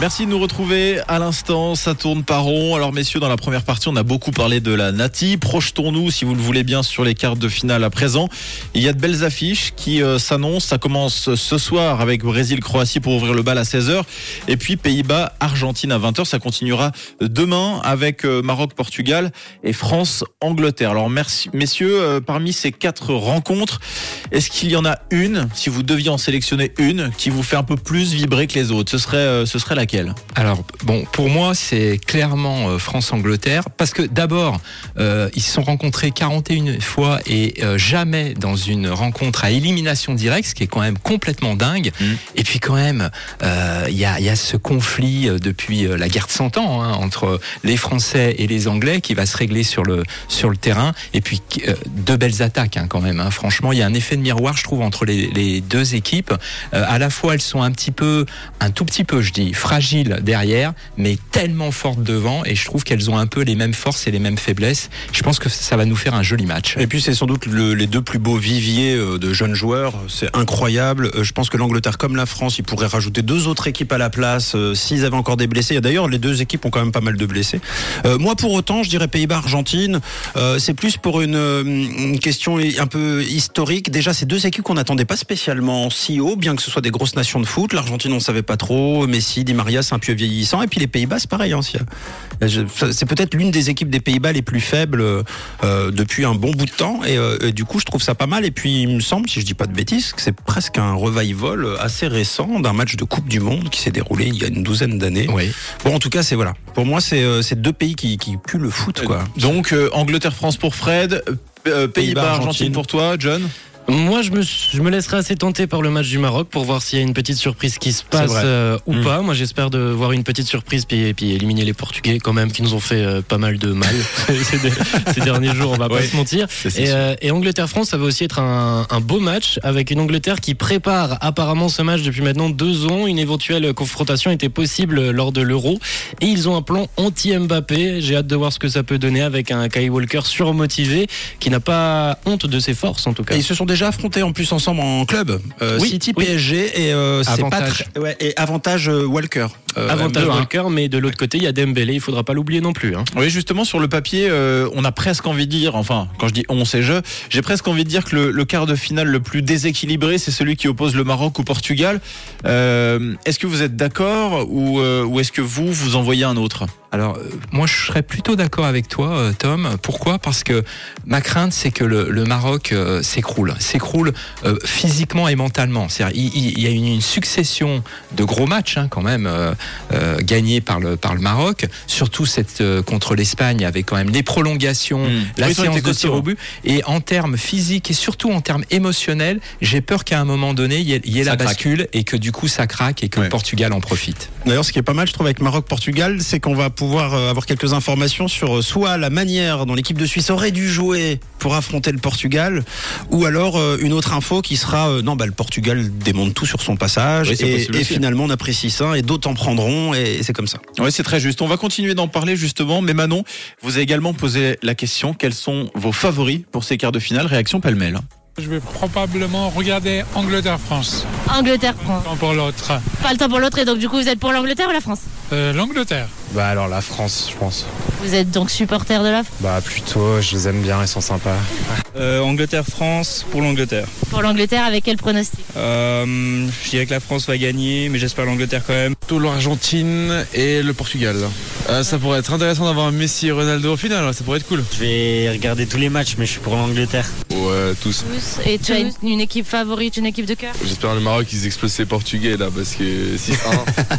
Merci de nous retrouver à l'instant, ça tourne par rond. Alors messieurs, dans la première partie, on a beaucoup parlé de la Nati. Projetons-nous, si vous le voulez bien, sur les cartes de finale à présent. Il y a de belles affiches qui euh, s'annoncent. Ça commence ce soir avec Brésil-Croatie pour ouvrir le bal à 16h. Et puis Pays-Bas-Argentine à 20h. Ça continuera demain avec euh, Maroc-Portugal et France-Angleterre. Alors merci, messieurs, euh, parmi ces quatre rencontres, est-ce qu'il y en a une, si vous deviez en sélectionner une, qui vous fait un peu plus vibrer que les autres? Ce serait, ce serait laquelle Alors, bon, pour moi, c'est clairement euh, France-Angleterre, parce que d'abord, euh, ils se sont rencontrés 41 fois et euh, jamais dans une rencontre à élimination directe, ce qui est quand même complètement dingue. Mm. Et puis quand même, il y, a, il y a ce conflit depuis la guerre de 100 ans hein, entre les Français et les Anglais qui va se régler sur le, sur le terrain. Et puis, deux belles attaques hein, quand même. hein. Franchement, il y a un effet de miroir, je trouve, entre les, les deux équipes. À la fois, elles sont un petit peu, un tout petit peu, je dis, fragiles derrière, mais tellement fortes devant. Et je trouve qu'elles ont un peu les mêmes forces et les mêmes faiblesses. Je pense que ça va nous faire un joli match. Et puis c'est sans doute le- les deux plus beaux viviers euh, de jeunes joueurs. C'est incroyable. Euh, Je pense que l'Angleterre comme la France, ils pourraient rajouter deux autres équipes à la place euh, s'ils avaient encore des blessés. D'ailleurs, les deux équipes ont quand même pas mal de blessés. Moi, pour autant, je dirais Pays-Bas-Argentine. C'est plus pour une, question un peu historique. Déjà, c'est deux équipes qu'on n'attendait pas spécialement si haut, bien que ce soit des grosses nations de foot. L'Argentine, on savait pas trop. Messi, Di Maria, c'est un peu vieillissant. Et puis les Pays-Bas, c'est pareil. hein, C'est peut-être l'une des équipes des Pays-Bas les plus faibles euh, depuis un bon bout de temps. Et, euh, et du coup, je trouve ça pas mal. Et puis, il me semble, si je dis pas de bêtises, que c'est presque un revival assez récent d'un match de Coupe du Monde qui s'est déroulé il y a une douzaine d'années. Oui. Bon, en tout cas, c'est voilà. Pour moi, c'est euh, deux pays qui, qui puent le foot, quoi. Donc euh, Angleterre-France pour Fred, euh, Pays-Bas, Pays-Bas, Argentine Argentine. pour toi, John? Moi, je me, je me laisserai assez tenter par le match du Maroc pour voir s'il y a une petite surprise qui se passe euh, ou Mm. pas. Moi, j'espère de voir une petite surprise puis, et puis éliminer les Portugais quand même qui nous ont fait euh, pas mal de mal ces, derniers jours. On va Ouais. pas se mentir. Et, euh, et Angleterre-France, ça va aussi être un, un beau match avec une Angleterre qui prépare apparemment ce match depuis maintenant deux ans. Une éventuelle confrontation était possible lors de l'Euro. Et ils ont un plan anti-Mbappé. J'ai hâte de voir ce que ça peut donner avec un Kai Walker surmotivé qui n'a pas honte de ses forces en tout cas. Et ils se sont déjà affrontés en plus ensemble en club. Euh, Oui, City, oui. PSG et euh, c'est pas Avantage. très- ouais, et avantage euh, Walker. Euh, Avantage M2, hein. Walker, mais de l'autre côté, il y a Dembélé, il faudra pas l'oublier non plus. hein. Oui, justement, sur le papier, euh, on a presque envie de dire, enfin, quand je dis on, c'est je, j'ai presque envie de dire que le, le quart de finale le plus déséquilibré, c'est celui qui oppose le Maroc au Portugal. Euh, est-ce que vous êtes d'accord ou, euh, ou est-ce que vous, vous en voyez un autre? Alors, euh, moi, je serais plutôt d'accord avec toi, Tom. Pourquoi? Parce que ma crainte, c'est que le, le Maroc euh, s'écroule. S'écroule euh, physiquement et mentalement. Il, il- y a une, une succession de gros matchs, hein, quand même, euh, euh, gagnés par le, par le Maroc. Surtout cette, euh, contre l'Espagne, avec quand même les prolongations, Mmh. la Oui, séance de tir au but. Et en termes physiques et surtout en termes émotionnels, j'ai peur qu'à un moment donné, il y ait, y ait la craque. bascule et que du coup, ça craque et que Ouais. le Portugal en profite. D'ailleurs, ce qui est pas mal, je trouve, avec Maroc-Portugal, c'est qu'on va pouvoir euh, avoir quelques informations sur euh, soit la manière dont l'équipe de Suisse aurait dû jouer pour affronter le Portugal, ou alors euh, une autre info qui sera euh, non, bah, le Portugal démonte tout sur son passage, Oui, et, finalement on apprécie ça, et d'autres en prendront, et, c'est comme ça. Oui, c'est très juste. On va continuer d'en parler justement, mais Manon, vous avez également posé la question quels sont vos favoris pour ces quarts de finale? Réaction pêle-mêle. Je vais probablement regarder Angleterre-France, Angleterre prend. un pour l'autre. Pas le temps pour l'autre, et donc du coup, vous êtes pour l'Angleterre ou la France? Euh, L'Angleterre. Bah alors la France, je pense. Vous êtes donc supporter de la France? Bah plutôt, je les aime bien, ils sont sympas. Euh, Angleterre-France pour l'Angleterre. Pour l'Angleterre, avec quel pronostic? Euh, je dirais que la France va gagner, mais j'espère l'Angleterre quand même. Plutôt l'Argentine et le Portugal. Euh, ça pourrait être intéressant d'avoir Messi et Ronaldo au final, ça pourrait être cool. Je vais regarder tous les matchs, mais je suis pour l'Angleterre. Ouais, tous. Tous. Et tu as une, une équipe favorite, une équipe de cœur? J'espère le Maroc ils explosent les Portugais là parce que 6-1.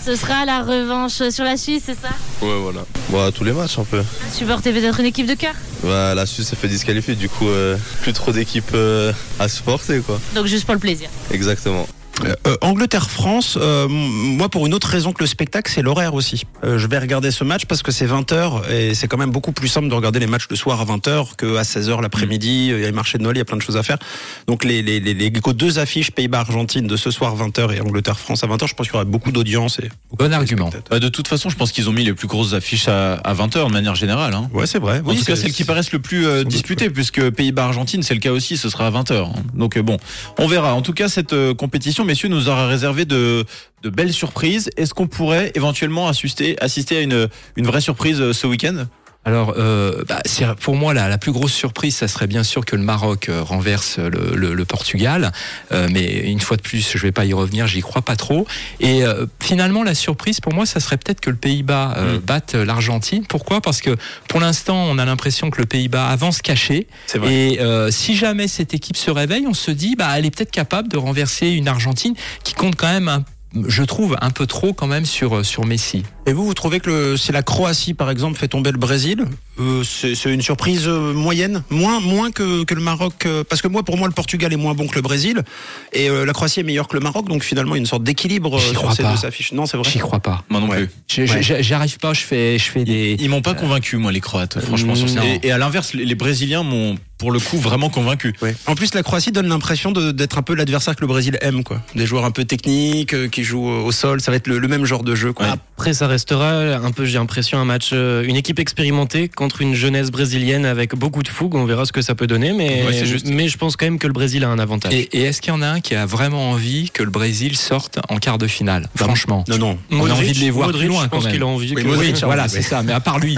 Ce sera la revanche sur la Suisse, c'est ça? Ouais voilà. Bah tous les matchs un peu. Supporter peut-être une équipe de cœur? Bah la Suisse s'est fait disqualifier, du coup euh, plus trop d'équipes euh, à supporter quoi. Donc juste pour le plaisir. Exactement. Euh, euh, Angleterre-France, euh, moi pour une autre raison que le spectacle, c'est l'horaire aussi. Euh, je vais regarder ce match parce que c'est 20h et c'est quand même beaucoup plus simple de regarder les matchs le soir à 20h qu'à 16h l'après-midi. Il y a le marché de Noël, il y a plein de choses à faire. Donc les, les, les, les deux affiches Pays-Bas-Argentine de ce soir 20h et Angleterre-France à 20h, je pense qu'il y aura beaucoup d'audience. Et beaucoup Bon de argument. Bah, de toute façon, je pense qu'ils ont mis les plus grosses affiches à, à 20h de manière générale. hein. Ouais, c'est vrai. En tout cas, celles qui paraissent le plus euh, disputées, puisque Pays-Bas-Argentine, c'est le cas aussi, ce sera à 20h. Donc euh, bon, on verra. En tout cas, cette euh, compétition, messieurs, nous aura réservé de, belles surprises. Est-ce qu'on pourrait éventuellement assister, à une, une vraie surprise euh, ce week-end? Alors, euh, bah, pour moi, la, la plus grosse surprise, ça serait bien sûr que le Maroc euh, renverse le, le- le Portugal. Euh, mais une fois de plus, je vais pas y revenir, j'y crois pas trop. Et euh, finalement, la surprise, pour moi, ça serait peut-être que le Pays-Bas euh, Mm. batte l'Argentine. Pourquoi? Parce que pour l'instant, on a l'impression que le Pays-Bas avance caché. Et euh, si jamais cette équipe se réveille, on se dit, bah, elle est peut-être capable de renverser une Argentine qui compte quand même, un- je trouve, un peu trop quand même sur, sur Messi. Et vous, vous trouvez que le- si la Croatie, par exemple, fait tomber le Brésil, euh, c'est c'est une surprise euh, moyenne Moins, moins que, que le Maroc euh, Parce que moi, pour moi, le Portugal est moins bon que le Brésil. Et euh, la Croatie est meilleure que le Maroc. Donc finalement, il y a une sorte d'équilibre euh, sur crois ces pas. deux affiches. Non, c'est vrai. J'y crois pas. Moi non Ouais. plus. Ouais. J'arrive pas, je fais, je fais des. Ils m'ont pas convaincu, moi, les Croates, franchement. sur ça. Et, et à l'inverse, les, les Brésiliens m'ont, pour le coup, vraiment convaincu. Ouais. En plus, la Croatie donne l'impression d'être un peu l'adversaire que le Brésil aime, quoi. Des joueurs un peu techniques, euh, qui jouent au sol. Ça va être le, le même genre de jeu, quoi. Après, ça restera un peu, j'ai l'impression, un match, euh, une équipe expérimentée contre une jeunesse brésilienne avec beaucoup de fougue. On verra ce que ça peut donner, mais, Ouais, c'est juste. mais je pense quand même que le Brésil a un avantage. Et, et est-ce qu'il y en a un qui a vraiment envie que le Brésil sorte en quart de finale? Franchement. Non, non. On a envie de les voir Modric, plus loin je pense qu'il a envie. Oui, que- Modric, voilà, c'est ça. Mais à part lui,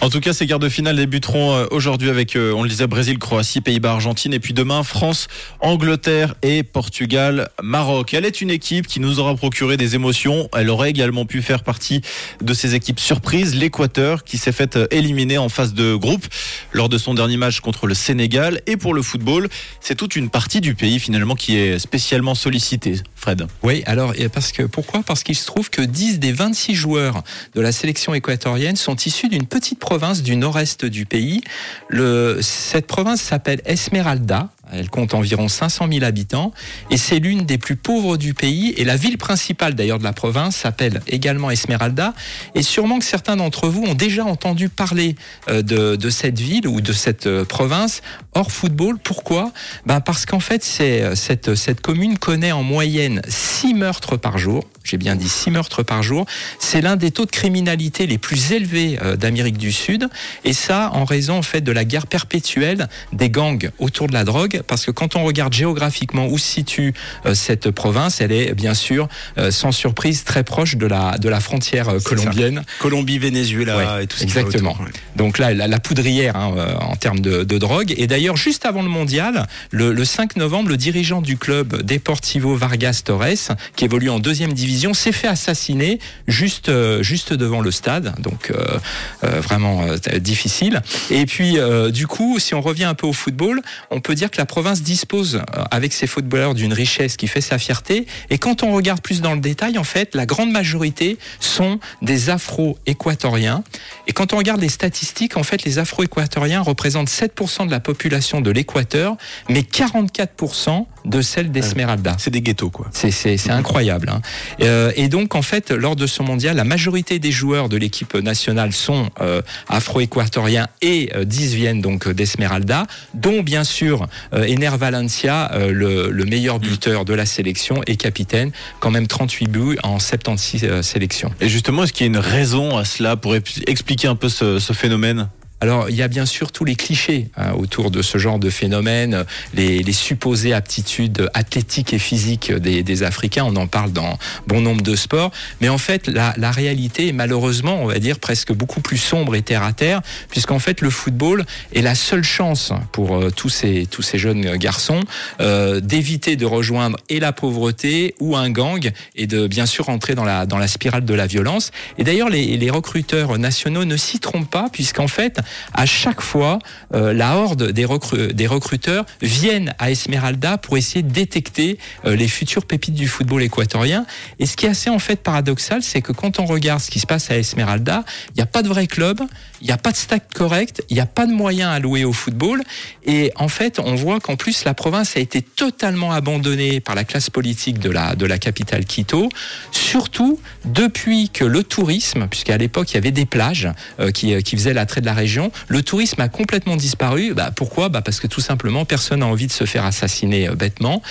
En tout cas, ces quarts de finale débuteront euh, aujourd'hui avec, euh, on le disait, Brésil, Croatie, Pays-Bas, Argentine, et puis demain, France, Angleterre et Portugal, Maroc. Elle est une équipe qui nous aura procuré des émotions. Elle aurait également pu faire partie de ces équipes surprises, l'Équateur, qui s'est fait euh, éliminer en phase de groupe lors de son dernier match contre le Sénégal. Et pour le football, c'est toute une partie du pays finalement qui est spécialement sollicitée. Fred. Oui, alors parce que pourquoi? Parce qu'il se trouve que 10 des 26 joueurs de la sélection équatorienne sont issus d'une petite province du nord-est du pays. Le, cette province s'appelle Esmeralda. Elle compte environ 500 000 habitants et c'est l'une des plus pauvres du pays. Et la ville principale d'ailleurs de la province s'appelle également Esmeralda. Et sûrement que certains d'entre vous ont déjà entendu parler euh, de, de cette ville ou de cette euh, province hors football. Pourquoi? Ben Parce qu'en fait, c'est, euh, cette, cette commune connaît en moyenne 6 meurtres par jour. J'ai bien dit 6 meurtres par jour. C'est l'un des taux de criminalité les plus élevés euh, d'Amérique du Sud. Et ça, en raison en fait de la guerre perpétuelle des gangs autour de la drogue. Parce que quand on regarde géographiquement où se situe euh, cette province, elle est bien sûr, euh, sans surprise, très proche de la, de la frontière euh, ça. colombienne. Colombie, Venezuela Ouais, et tout va exactement. autour, ouais. Donc là, la, la poudrière hein, euh, en termes de, de drogue. Et d'ailleurs, juste avant le mondial, le, le 5 novembre, le dirigeant du club Deportivo Vargas Torres, qui évolue en deuxième division, s'est fait assassiner juste, euh, juste devant le stade. Donc euh, euh, vraiment difficile. Et puis, du coup, si on revient un peu au football, on peut dire que la province dispose, avec ses footballeurs, d'une richesse qui fait sa fierté. Et quand on regarde plus dans le détail, en fait, la grande majorité sont des Afro-équatoriens. Et quand on regarde les statistiques, en fait, les Afro-équatoriens représentent 7% de la population de l'Équateur, mais 44% de celle d'Esmeralda. C'est des ghettos, quoi. C'est, c'est incroyable. hein. Euh, et donc, en fait, lors de ce mondial, la majorité des joueurs de l'équipe nationale sont euh, afro-équatoriens et euh, 10 viennent donc d'Esmeralda, dont bien sûr euh, Ener Valencia, euh, le, le meilleur buteur de la sélection et capitaine, quand même 38 buts en 76 euh, sélections. Et justement, est-ce qu'il y a une raison à cela pour expliquer un peu ce, ce phénomène? Alors, il y a bien sûr tous les clichés hein, autour de ce genre de phénomène, les, les supposées aptitudes athlétiques et physiques des, des Africains. On en parle dans bon nombre de sports. Mais en fait, la, la réalité est malheureusement, on va dire, presque beaucoup plus sombre et terre à terre, puisqu'en fait, le football est la seule chance pour euh, tous, ces, tous ces jeunes garçons euh, d'éviter de rejoindre et la pauvreté ou un gang et de bien sûr entrer dans la, dans la spirale de la violence. Et d'ailleurs, les, les recruteurs nationaux ne s'y trompent pas, puisqu'en fait, à chaque fois, euh, la horde des, recru- des recruteurs viennent à Esmeralda pour essayer de détecter euh, les futures pépites du football équatorien. Et ce qui est assez en fait paradoxal, c'est que quand on regarde ce qui se passe à Esmeralda, il n'y a pas de vrai club, il n'y a pas de stack correct, il n'y a pas de moyens alloués au football. Et en fait, on voit qu'en plus, la province a été totalement abandonnée par la classe politique de la, de la capitale Quito, surtout depuis que le tourisme, puisqu'à l'époque, il y avait des plages euh, qui, euh, qui faisaient l'attrait de la région, le tourisme a complètement disparu. Bah, pourquoi? Bah, Parce que tout simplement, personne n'a envie de se faire assassiner euh, bêtement.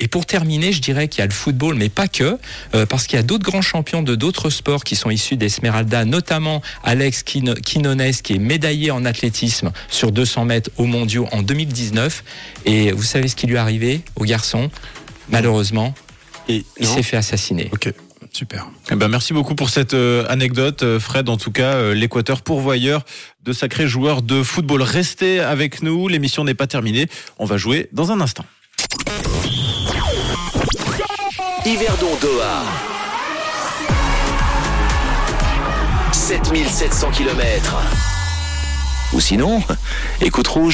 Et pour terminer, je dirais qu'il y a le football, mais pas que, euh, parce qu'il y a d'autres grands champions de d'autres sports qui sont issus d'Esmeralda, notamment Alex Quino- Quinones, qui est médaillé en athlétisme sur 200 mètres aux mondiaux en 2019. Et vous savez ce qui lui est arrivé au garçon? Malheureusement, Et Il s'est fait assassiner. Super. Eh ben, merci beaucoup pour cette euh, anecdote, euh, Fred. En tout cas, euh, l'Équateur pourvoyeur de sacrés joueurs de football. Restez avec nous, l'émission n'est pas terminée. On va jouer dans un instant. Yverdon Doha. 7700 km. Ou sinon, écoute rouge.